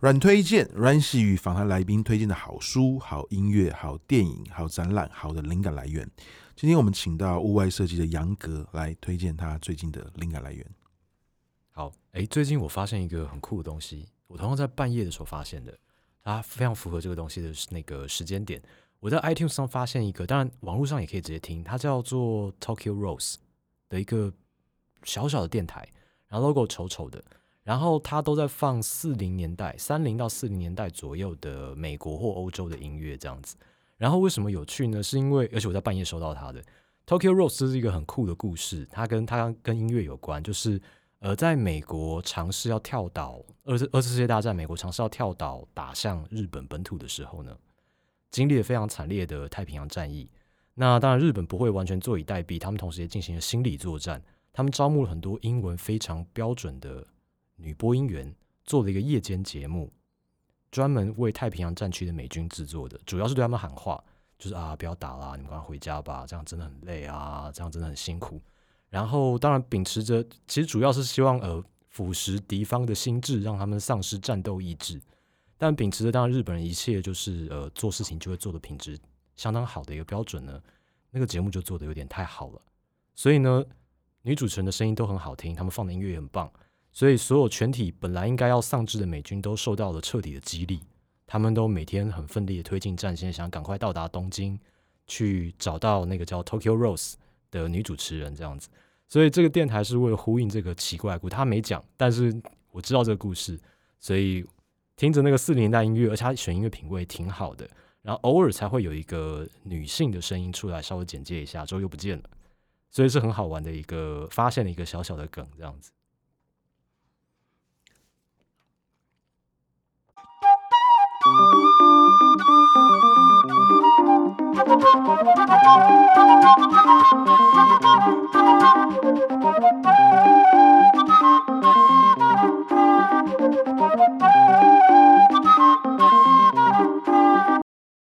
软推荐，软喜与访谈来宾推荐的好书、好音乐、好电影、好展览、好的灵感来源。今天我们请到屋外设计的杨格来推荐他最近的灵感来源。好，哎，最近我发现一个很酷的东西，我同样在半夜的时候发现的，它非常符合这个东西的那个时间点。我在 iTunes 上发现一个，当然网络上也可以直接听，它叫做 Tokyo Rose 的一个小小的电台，然后 logo 丑丑的。然后它都在放四零年代、三零到四零年代左右的美国或欧洲的音乐这样子。然后为什么有趣呢？是因为而且我在半夜收到它的 Tokyo Rose 是一个很酷的故事，它跟它跟音乐有关，就是呃，在美国尝试要跳岛二次二次世界大战，美国尝试要跳岛打向日本本土的时候呢，经历了非常惨烈的太平洋战役。那当然日本不会完全坐以待毙，他们同时也进行了心理作战，他们招募了很多英文非常标准的。女播音员做了一个夜间节目，专门为太平洋战区的美军制作的，主要是对他们喊话，就是啊，不要打了，你们赶快回家吧，这样真的很累啊，这样真的很辛苦。然后，当然秉持着，其实主要是希望呃腐蚀敌方的心智，让他们丧失战斗意志。但秉持着，当然日本人一切就是呃做事情就会做的品质相当好的一个标准呢，那个节目就做的有点太好了。所以呢，女主持人的声音都很好听，他们放的音乐也很棒。所以，所有全体本来应该要丧志的美军都受到了彻底的激励，他们都每天很奋力的推进战线，想赶快到达东京，去找到那个叫 Tokyo Rose 的女主持人这样子。所以，这个电台是为了呼应这个奇怪故事，他没讲，但是我知道这个故事，所以听着那个四零年代音乐，而且他选音乐品味挺好的，然后偶尔才会有一个女性的声音出来，稍微简介一下，之后又不见了，所以是很好玩的一个发现了一个小小的梗这样子。Thank you.